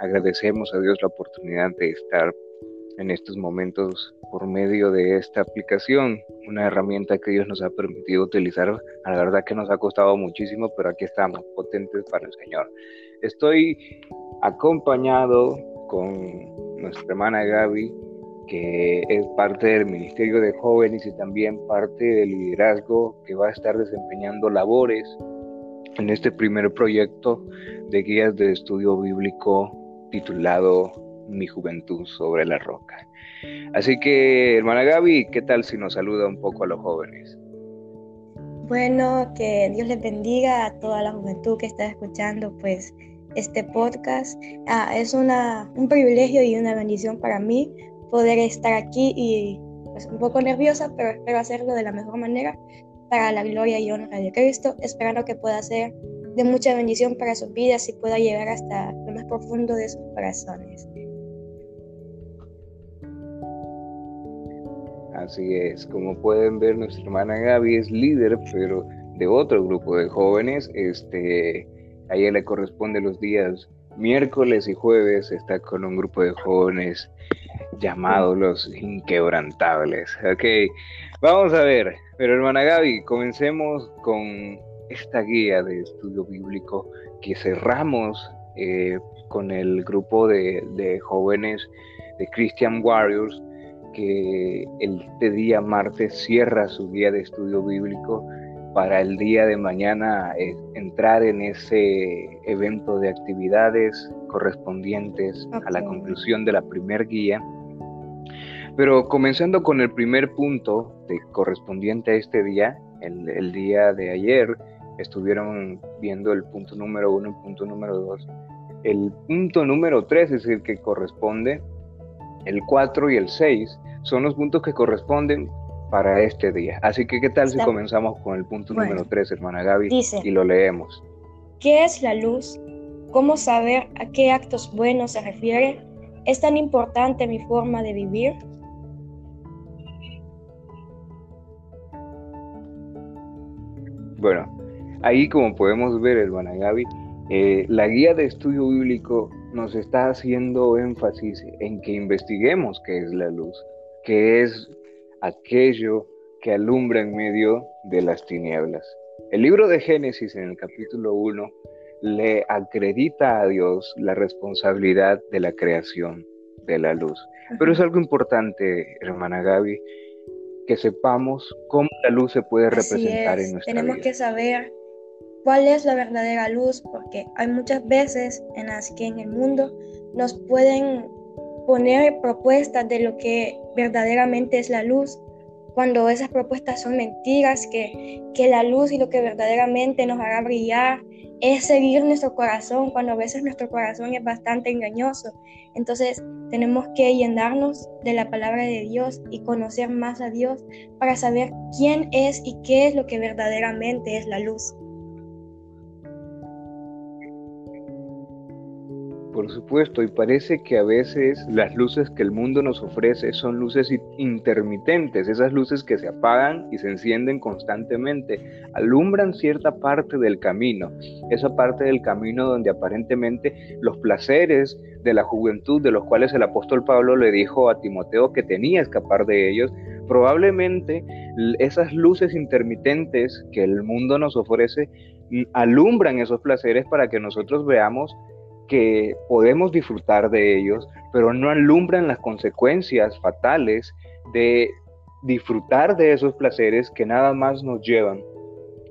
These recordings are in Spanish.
agradecemos a Dios la oportunidad de estar en estos momentos por medio de esta aplicación, una herramienta que Dios nos ha permitido utilizar. La verdad que nos ha costado muchísimo, pero aquí estamos, potentes para el Señor. Estoy acompañado con nuestra hermana Gaby, que es parte del Ministerio de Jóvenes y también parte del liderazgo que va a estar desempeñando labores en este primer proyecto de guías de estudio bíblico titulado Mi juventud sobre la roca. Así que, hermana Gaby, ¿qué tal si nos saluda un poco a los jóvenes? Bueno, que Dios les bendiga a toda la juventud que está escuchando pues este podcast. Ah, es una, un privilegio y una bendición para mí poder estar aquí y pues un poco nerviosa, pero espero hacerlo de la mejor manera para la gloria y honra de Cristo, esperando que pueda ser de mucha bendición para sus vidas y pueda llegar hasta lo más profundo de sus corazones. Así es, como pueden ver, nuestra hermana Gaby es líder, pero de otro grupo de jóvenes. Este, a ella le corresponde los días miércoles y jueves, está con un grupo de jóvenes llamados los inquebrantables. Ok, vamos a ver, pero hermana Gaby, comencemos con esta guía de estudio bíblico que cerramos eh, con el grupo de, de, jóvenes de Christian Warriors que este día martes cierra su guía de estudio bíblico para el día de mañana eh, entrar en ese evento de actividades correspondientes a la conclusión de la primer guía. Pero comenzando con el primer punto de, correspondiente a este día, el, el día de ayer, estuvieron viendo el punto número uno y punto número dos. El punto número tres es el que corresponde, el cuatro y el seis son los puntos que corresponden para este día. Así que, ¿qué tal si comenzamos con el punto número 3, hermana Gaby? Dice, y lo leemos. ¿Qué es la luz? ¿Cómo saber a qué actos buenos se refiere? ¿Es tan importante mi forma de vivir? Bueno, ahí como podemos ver, hermana Gaby, eh, la guía de estudio bíblico nos está haciendo énfasis en que investiguemos qué es la luz que es aquello que alumbra en medio de las tinieblas. El libro de Génesis en el capítulo 1 le acredita a Dios la responsabilidad de la creación de la luz. Pero es algo importante, hermana Gaby, que sepamos cómo la luz se puede representar en nuestra Tenemos que saber cuál es la verdadera luz, porque hay muchas veces en las que en el mundo nos pueden poner propuestas de lo que verdaderamente es la luz, cuando esas propuestas son mentiras, que, que la luz y lo que verdaderamente nos hará brillar es seguir nuestro corazón, cuando a veces nuestro corazón es bastante engañoso. Entonces tenemos que llenarnos de la palabra de Dios y conocer más a Dios para saber quién es y qué es lo que verdaderamente es la luz. Por supuesto, y parece que a veces las luces que el mundo nos ofrece son luces intermitentes, esas luces que se apagan y se encienden constantemente, alumbran cierta parte del camino, esa parte del camino donde aparentemente los placeres de la juventud, de los cuales el apóstol Pablo le dijo a Timoteo que tenía que escapar de ellos, probablemente esas luces intermitentes que el mundo nos ofrece alumbran esos placeres para que nosotros veamos que podemos disfrutar de ellos, pero no alumbran las consecuencias fatales de disfrutar de esos placeres que nada más nos llevan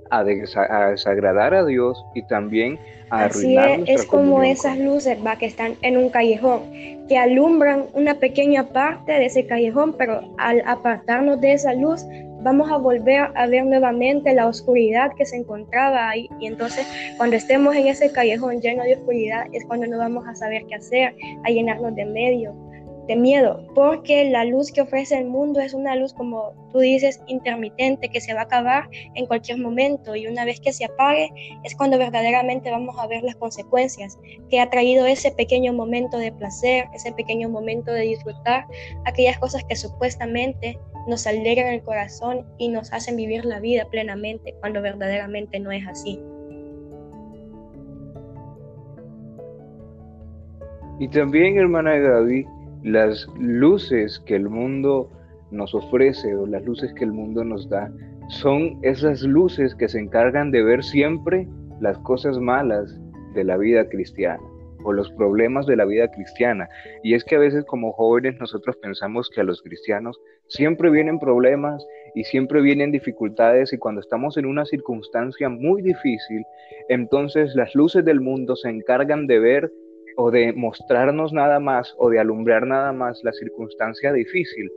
a, desagradar a Dios y también a Así es, es como esas luces ¿va? que están en un callejón, que alumbran una pequeña parte de ese callejón, pero al apartarnos de esa luz vamos a volver a ver nuevamente la oscuridad que se encontraba ahí. Y entonces cuando estemos en ese callejón lleno de oscuridad es cuando no vamos a saber qué hacer, a llenarnos de medio de miedo, porque la luz que ofrece el mundo es una luz, como tú dices, intermitente, que se va a acabar en cualquier momento y una vez que se apague es cuando verdaderamente vamos a ver las consecuencias que ha traído ese pequeño momento de placer, ese pequeño momento de disfrutar aquellas cosas que supuestamente nos alegran el corazón y nos hacen vivir la vida plenamente cuando verdaderamente no es así. Y también, hermana Gaby, las luces que el mundo nos ofrece o las luces que el mundo nos da son esas luces que se encargan de ver siempre las cosas malas de la vida cristiana los problemas de la vida cristiana. Y es que a veces como jóvenes nosotros pensamos que a los cristianos siempre vienen problemas y siempre vienen dificultades y cuando estamos en una circunstancia muy difícil, entonces las luces del mundo se encargan de ver o de mostrarnos nada más o de alumbrar nada más la circunstancia difícil.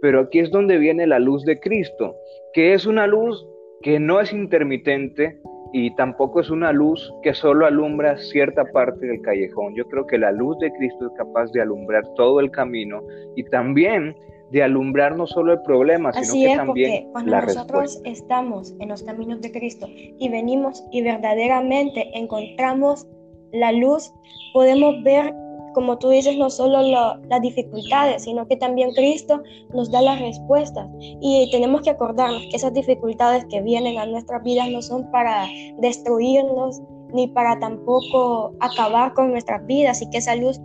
Pero aquí es donde viene la luz de Cristo, que es una luz que no es intermitente y tampoco es una luz que solo alumbra cierta parte del callejón. Yo creo que la luz de Cristo es capaz de alumbrar todo el camino y también de alumbrar no solo el problema, sino Así que es, también porque cuando nosotros estamos en los caminos de Cristo y venimos y verdaderamente encontramos la luz, podemos ver, como tú dices, no solo las dificultades, sino que también Cristo nos da las respuestas. Y tenemos que acordarnos que esas dificultades que vienen a nuestras vidas no son para destruirnos ni para tampoco acabar con nuestras vidas y que esa luz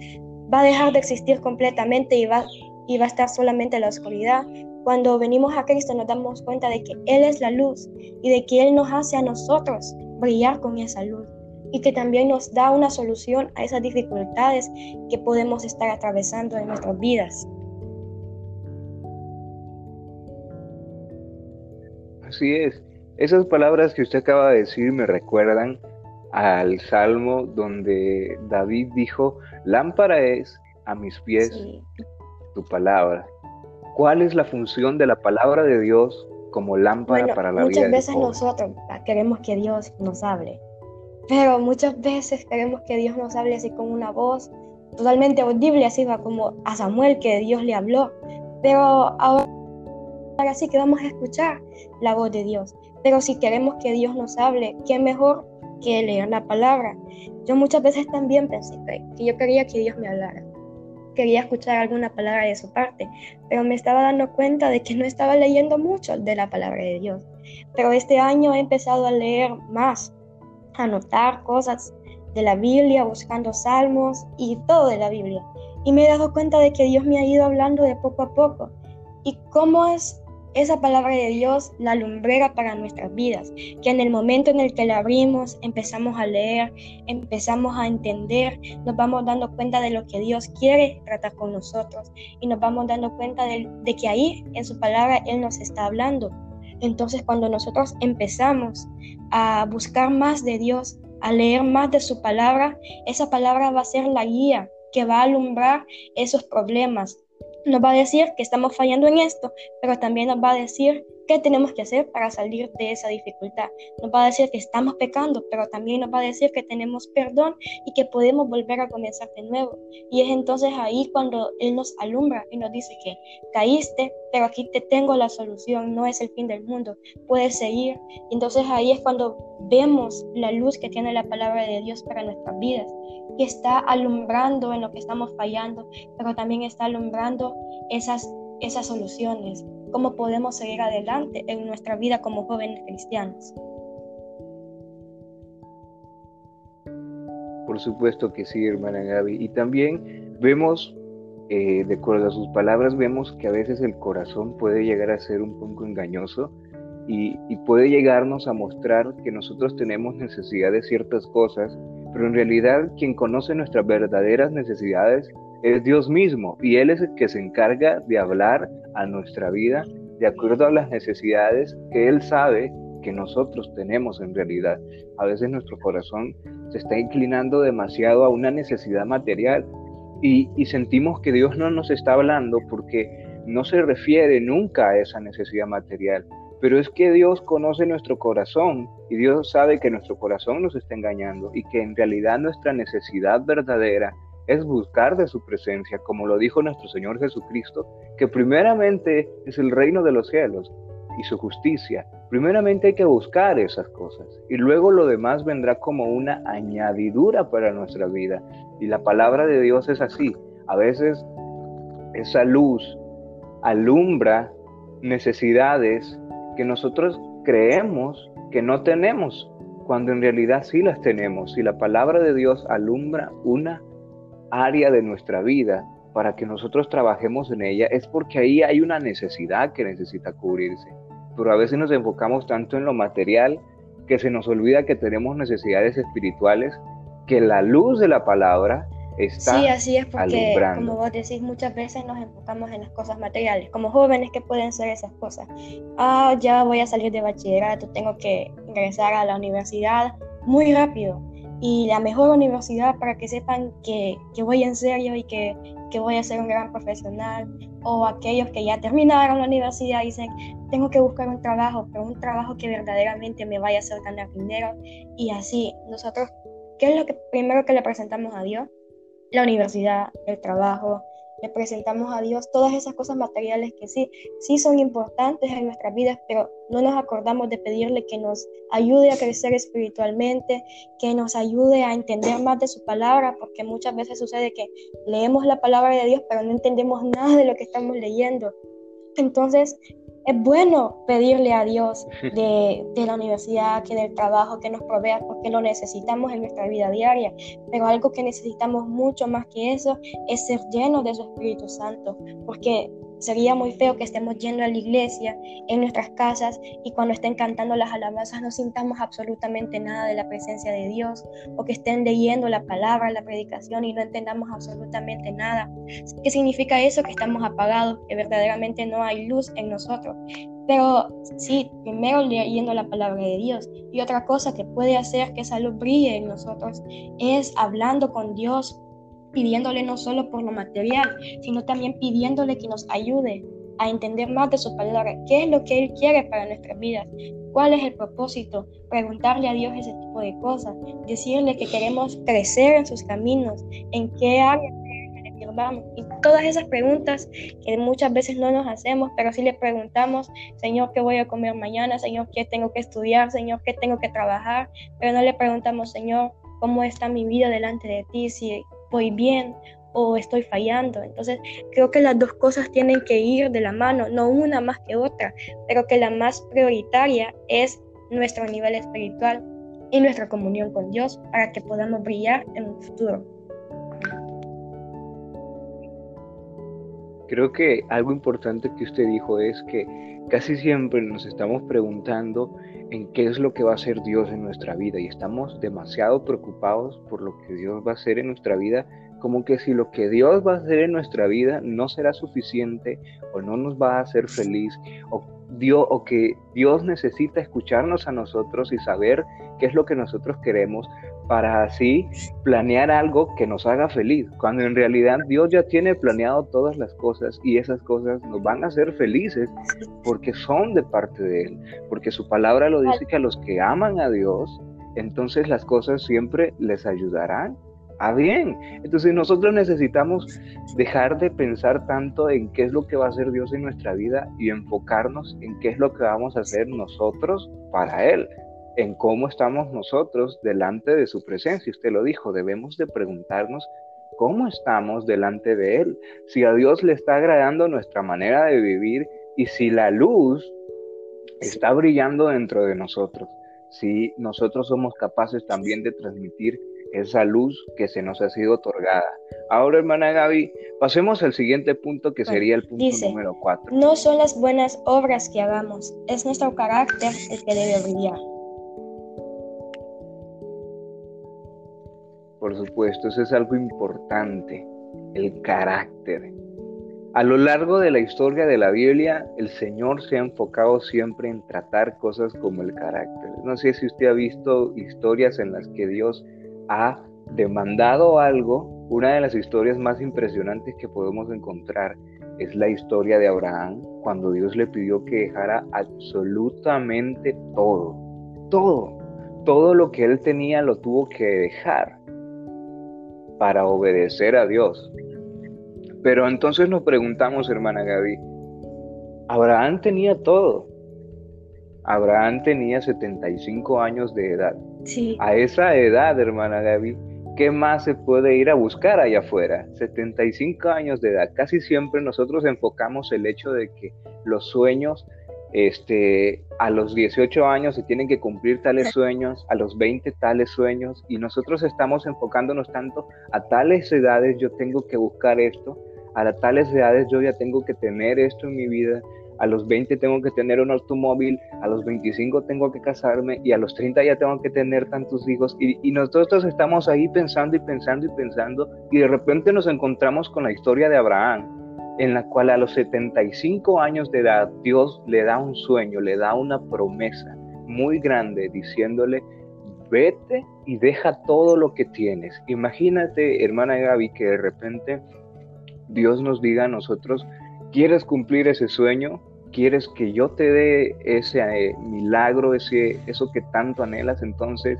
va a dejar de existir completamente y va, y va a estar solamente en la oscuridad. Cuando venimos a Cristo nos damos cuenta de que Él es la luz y de que Él nos hace a nosotros brillar con esa luz y que también nos da una solución a esas dificultades que podemos estar atravesando en nuestras vidas. Así es. Esas palabras que usted acaba de decir me recuerdan al salmo donde David dijo, lámpara es a mis pies tu palabra. ¿Cuál es la función de la palabra de Dios como lámpara para la vida? Muchas veces nosotros queremos que Dios nos hable pero muchas veces queremos que Dios nos hable así con una voz totalmente audible, así va como a Samuel que Dios le habló. Pero ahora sí que vamos a escuchar la voz de Dios. Pero si queremos que Dios nos hable, ¿qué mejor que leer la palabra? Yo muchas veces también pensé que yo quería que Dios me hablara. Quería escuchar alguna palabra de su parte, pero me estaba dando cuenta de que no estaba leyendo mucho de la palabra de Dios. Pero este año he empezado a leer más anotar cosas de la Biblia, buscando salmos y todo de la Biblia. Y me he dado cuenta de que Dios me ha ido hablando de poco a poco. Y cómo es esa palabra de Dios la lumbrera para nuestras vidas, que en el momento en el que la abrimos, empezamos a leer, empezamos a entender, nos vamos dando cuenta de lo que Dios quiere tratar con nosotros y nos vamos dando cuenta de, de que ahí en su palabra Él nos está hablando. Entonces cuando nosotros empezamos a buscar más de Dios, a leer más de su palabra, esa palabra va a ser la guía que va a alumbrar esos problemas. Nos va a decir que estamos fallando en esto, pero también nos va a decir qué tenemos que hacer para salir de esa dificultad. Nos va a decir que estamos pecando, pero también nos va a decir que tenemos perdón y que podemos volver a comenzar de nuevo. Y es entonces ahí cuando Él nos alumbra y nos dice que caíste, pero aquí te tengo la solución, no es el fin del mundo, puedes seguir. Y entonces ahí es cuando vemos la luz que tiene la palabra de Dios para nuestras vidas, que está alumbrando en lo que estamos fallando, pero también está alumbrando esas, esas soluciones, cómo podemos seguir adelante en nuestra vida como jóvenes cristianos. Por supuesto que sí, hermana Gaby. Y también vemos, eh, de acuerdo a sus palabras, vemos que a veces el corazón puede llegar a ser un poco engañoso y, y puede llegarnos a mostrar que nosotros tenemos necesidad de ciertas cosas, pero en realidad quien conoce nuestras verdaderas necesidades es Dios mismo y Él es el que se encarga de hablar a nuestra vida de acuerdo a las necesidades que Él sabe que nosotros tenemos en realidad. A veces nuestro corazón se está inclinando demasiado a una necesidad material y, y sentimos que Dios no nos está hablando porque no se refiere nunca a esa necesidad material. Pero es que Dios conoce nuestro corazón y Dios sabe que nuestro corazón nos está engañando y que en realidad nuestra necesidad verdadera es buscar de su presencia, como lo dijo nuestro Señor Jesucristo, que primeramente es el reino de los cielos y su justicia. Primeramente hay que buscar esas cosas y luego lo demás vendrá como una añadidura para nuestra vida. Y la palabra de Dios es así. A veces esa luz alumbra necesidades que nosotros creemos que no tenemos, cuando en realidad sí las tenemos. Y la palabra de Dios alumbra una área de nuestra vida para que nosotros trabajemos en ella es porque ahí hay una necesidad que necesita cubrirse. Pero a veces nos enfocamos tanto en lo material que se nos olvida que tenemos necesidades espirituales, que la luz de la palabra está Sí, así es porque, como vos decís, muchas veces nos enfocamos en las cosas materiales. Como jóvenes, ¿qué pueden ser esas cosas? Ah, ya voy a salir de bachillerato, tengo que ingresar a la universidad muy rápido. Y la mejor universidad para que sepan que, que voy en serio y que, que voy a ser un gran profesional. O aquellos que ya terminaron la universidad dicen, tengo que buscar un trabajo, pero un trabajo que verdaderamente me vaya a hacer ganar dinero. Y así, nosotros, ¿qué es lo que primero que le presentamos a Dios? la universidad, el trabajo, le presentamos a Dios todas esas cosas materiales que sí, sí son importantes en nuestras vidas, pero no nos acordamos de pedirle que nos ayude a crecer espiritualmente, que nos ayude a entender más de su palabra, porque muchas veces sucede que leemos la palabra de Dios, pero no entendemos nada de lo que estamos leyendo. Entonces, es bueno pedirle a Dios de, la universidad, que del trabajo, que nos provea, porque lo necesitamos en nuestra vida diaria. Pero algo que necesitamos mucho más que eso es ser llenos de su Espíritu Santo, porque Sería muy feo que estemos yendo a la iglesia, en nuestras casas, y cuando estén cantando las alabanzas no sintamos absolutamente nada de la presencia de Dios, o que estén leyendo la palabra, la predicación, y no entendamos absolutamente nada. ¿Qué significa eso? Que estamos apagados, que verdaderamente no hay luz en nosotros. Pero sí, primero leyendo la palabra de Dios. Y otra cosa que puede hacer que esa luz brille en nosotros es hablando con Dios, pidiéndole no solo por lo material, sino también pidiéndole que nos ayude a entender más de su palabra, qué es lo que Él quiere para nuestras vidas, cuál es el propósito, preguntarle a Dios ese tipo de cosas, decirle que queremos crecer en sus caminos, en qué área vamos. Y todas esas preguntas que muchas veces no nos hacemos, pero sí le preguntamos, Señor, ¿qué voy a comer mañana? Señor, ¿qué tengo que estudiar? Señor, ¿qué tengo que trabajar? Pero no le preguntamos, Señor, ¿cómo está mi vida delante de ti? Si voy bien o estoy fallando. Entonces, creo que las dos cosas tienen que ir de la mano, no una más que otra, pero que la más prioritaria es nuestro nivel espiritual y nuestra comunión con Dios para que podamos brillar en un futuro. Creo que algo importante que usted dijo es que casi siempre nos estamos preguntando en qué es lo que va a hacer Dios en nuestra vida. Y estamos demasiado preocupados por lo que Dios va a hacer en nuestra vida, como que si lo que Dios va a hacer en nuestra vida no será suficiente o no nos va a hacer feliz Dios, o que Dios necesita escucharnos a nosotros y saber qué es lo que nosotros queremos para así planear algo que nos haga feliz, cuando en realidad Dios ya tiene planeado todas las cosas y esas cosas nos van a hacer felices porque son de parte de Él, porque su palabra lo dice que a los que aman a Dios, entonces las cosas siempre les ayudarán a bien. Entonces nosotros necesitamos dejar de pensar tanto en qué es lo que va a hacer Dios en nuestra vida y enfocarnos en qué es lo que vamos a hacer nosotros para Él en cómo estamos nosotros delante de su presencia. Usted lo dijo, debemos de preguntarnos cómo estamos delante de Él, si a Dios le está agradando nuestra manera de vivir y si la luz está brillando dentro de nosotros, si nosotros somos capaces también de transmitir esa luz que se nos ha sido otorgada. Ahora, hermana Gaby, pasemos al siguiente punto que sería el punto número cuatro. No son las buenas obras que hagamos, es nuestro carácter el que debe brillar. Por supuesto, eso es algo importante, el carácter. A lo largo de la historia de la Biblia, el Señor se ha enfocado siempre en tratar cosas como el carácter. No sé si usted ha visto historias en las que Dios ha demandado algo. Una de las historias más impresionantes que podemos encontrar es la historia de Abraham, cuando Dios le pidió que dejara absolutamente todo, todo, todo lo que él tenía lo tuvo que dejar para obedecer a Dios. Pero entonces nos preguntamos, hermana Gaby, Abraham tenía todo. Abraham tenía 75 años de edad. Sí. A esa edad, hermana Gaby, ¿qué más se puede ir a buscar allá afuera? 75 años de edad. Casi siempre nosotros enfocamos el hecho de que los sueños este, a los 18 años se tienen que cumplir tales sueños, a los 20 tales sueños, y nosotros estamos enfocándonos tanto a tales edades yo tengo que buscar esto, a tales edades yo ya tengo que tener esto en mi vida, a los 20 tengo que tener un automóvil, a los 25 tengo que casarme y a los 30 ya tengo que tener tantos hijos. Y, nosotros estamos ahí pensando y pensando y pensando y de repente nos encontramos con la historia de Abraham en la cual a los 75 años de edad Dios le da un sueño, le da una promesa muy grande diciéndole, vete y deja todo lo que tienes. Imagínate, hermana Gaby, que de repente Dios nos diga a nosotros, ¿quieres cumplir ese sueño? ¿Quieres que yo te dé ese eh, milagro, ese, eso que tanto anhelas? Entonces,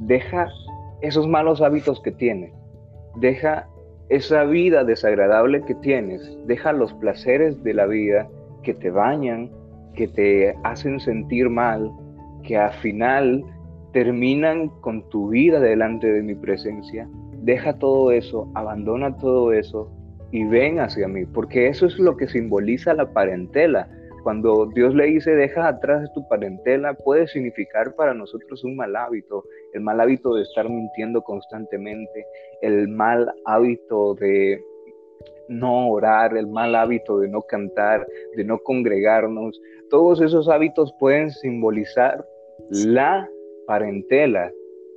deja esos malos hábitos que tienes. Deja esa vida desagradable que tienes, deja los placeres de la vida que te bañan, que te hacen sentir mal, que al final terminan con tu vida delante de mi presencia. Deja todo eso, abandona todo eso y ven hacia mí, porque eso es lo que simboliza la parentela. Cuando Dios le dice, deja atrás de tu parentela, puede significar para nosotros un mal hábito, el mal hábito de estar mintiendo constantemente, el mal hábito de no orar, el mal hábito de no cantar, de no congregarnos. Todos esos hábitos pueden simbolizar la parentela,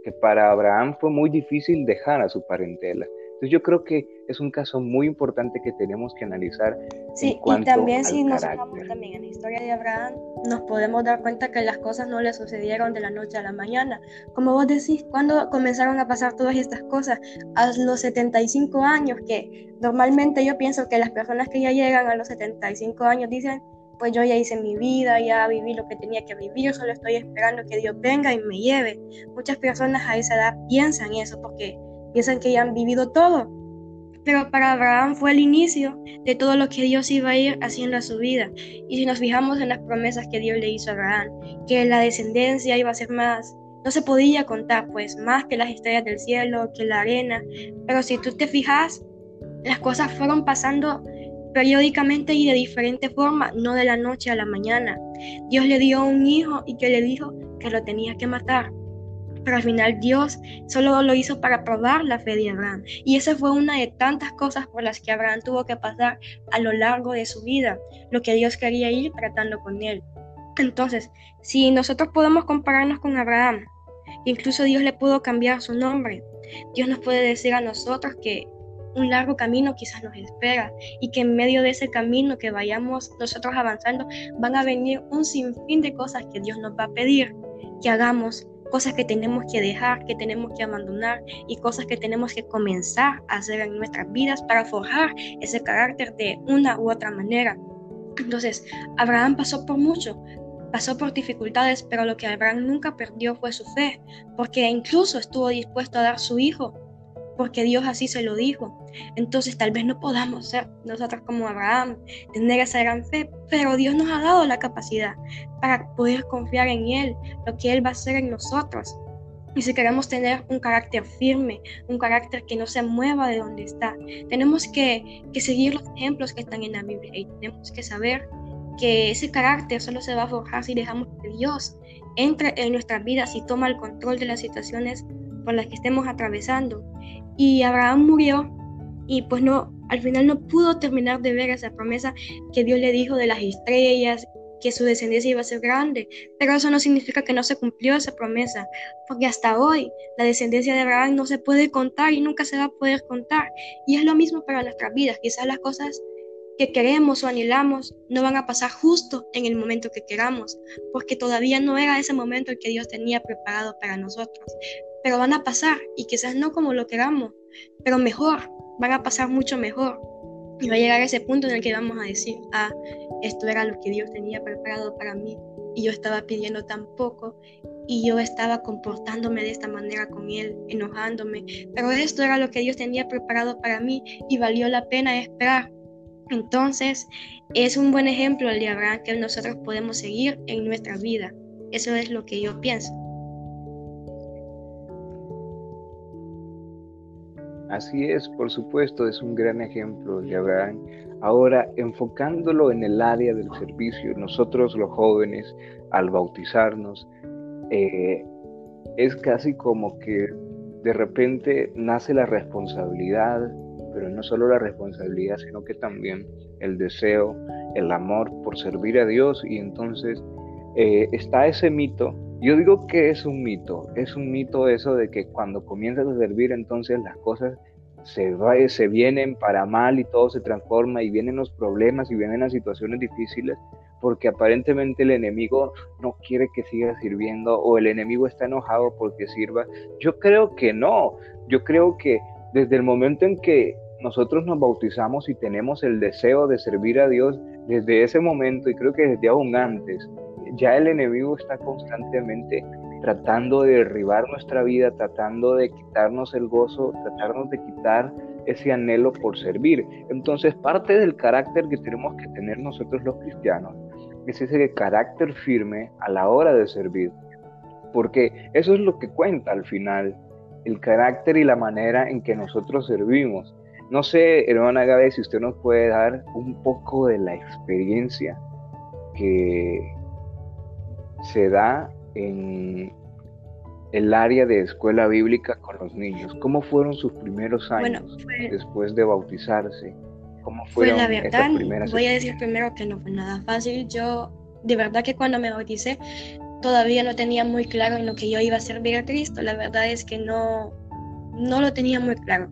que para Abraham fue muy difícil dejar a su parentela. Entonces yo creo que es un caso muy importante que tenemos que analizar. Sí, y también si nos fijamos también en la historia de Abraham, nos podemos dar cuenta que las cosas no le sucedieron de la noche a la mañana. Como vos decís, cuando comenzaron a pasar todas estas cosas? A los 75 años, que normalmente yo pienso que las personas que ya llegan a los 75 años dicen, pues yo ya hice mi vida, ya viví lo que tenía que vivir, solo estoy esperando que Dios venga y me lleve. Muchas personas a esa edad piensan eso porque piensan que ya han vivido todo. Pero para Abraham fue el inicio de todo lo que Dios iba a ir haciendo a su vida. Y si nos fijamos en las promesas que Dios le hizo a Abraham, que la descendencia iba a ser más, no se podía contar, pues más que las estrellas del cielo, que la arena. Pero si tú te fijas, las cosas fueron pasando periódicamente y de diferente forma, no de la noche a la mañana. Dios le dio un hijo y que le dijo que lo tenía que matar pero al final Dios solo lo hizo para probar la fe de Abraham. Y esa fue una de tantas cosas por las que Abraham tuvo que pasar a lo largo de su vida, lo que Dios quería ir tratando con él. Entonces, si nosotros podemos compararnos con Abraham, incluso Dios le pudo cambiar su nombre, Dios nos puede decir a nosotros que un largo camino quizás nos espera y que en medio de ese camino que vayamos nosotros avanzando van a venir un sinfín de cosas que Dios nos va a pedir que hagamos cosas que tenemos que dejar, que tenemos que abandonar y cosas que tenemos que comenzar a hacer en nuestras vidas para forjar ese carácter de una u otra manera. Entonces, Abraham pasó por mucho, pasó por dificultades, pero lo que Abraham nunca perdió fue su fe, porque incluso estuvo dispuesto a dar su hijo porque Dios así se lo dijo. Entonces tal vez no podamos ser nosotros como Abraham, tener esa gran fe, pero Dios nos ha dado la capacidad para poder confiar en Él, lo que Él va a hacer en nosotros. Y si queremos tener un carácter firme, un carácter que no se mueva de donde está, tenemos que, que seguir los ejemplos que están en la Biblia y tenemos que saber que ese carácter solo se va a forjar si dejamos que Dios entre en nuestras vidas y toma el control de las situaciones por las que estemos atravesando. Y Abraham murió y pues no, al final no pudo terminar de ver esa promesa que Dios le dijo de las estrellas, que su descendencia iba a ser grande. Pero eso no significa que no se cumplió esa promesa, porque hasta hoy la descendencia de Abraham no se puede contar y nunca se va a poder contar. Y es lo mismo para nuestras vidas. Quizás las cosas que queremos o anhelamos no van a pasar justo en el momento que queramos, porque todavía no era ese momento el que Dios tenía preparado para nosotros pero van a pasar y quizás no como lo queramos, pero mejor, van a pasar mucho mejor. Y va a llegar ese punto en el que vamos a decir, ah, esto era lo que Dios tenía preparado para mí y yo estaba pidiendo tan poco y yo estaba comportándome de esta manera con Él, enojándome, pero esto era lo que Dios tenía preparado para mí y valió la pena esperar. Entonces, es un buen ejemplo el de Abraham que nosotros podemos seguir en nuestra vida. Eso es lo que yo pienso. Así es, por supuesto, es un gran ejemplo de Abraham. Ahora, enfocándolo en el área del servicio, nosotros los jóvenes, al bautizarnos, eh, es casi como que de repente nace la responsabilidad, pero no solo la responsabilidad, sino que también el deseo, el amor por servir a Dios. Y entonces eh, está ese mito. Yo digo que es un mito, es un mito eso de que cuando comienzas a servir entonces las cosas se, se vienen para mal y todo se transforma y vienen los problemas y vienen las situaciones difíciles porque aparentemente el enemigo no quiere que siga sirviendo o el enemigo está enojado porque sirva. Yo creo que no, yo creo que desde el momento en que nosotros nos bautizamos y tenemos el deseo de servir a Dios, desde ese momento y creo que desde aún antes, ya el enemigo está constantemente tratando de derribar nuestra vida, tratando de quitarnos el gozo, tratarnos de quitar ese anhelo por servir. Entonces, parte del carácter que tenemos que tener nosotros los cristianos es ese carácter firme a la hora de servir, porque eso es lo que cuenta al final, el carácter y la manera en que nosotros servimos. No sé, hermana Gabe, si usted nos puede dar un poco de la experiencia que se da en el área de escuela bíblica con los niños? ¿Cómo fueron sus primeros años después de bautizarse? ¿Cómo fueron la verdad, voy a decir primero que no fue nada fácil. Yo, de verdad que cuando me bauticé, todavía no tenía muy claro en lo que yo iba a servir a Cristo. La verdad es que no, no lo tenía muy claro.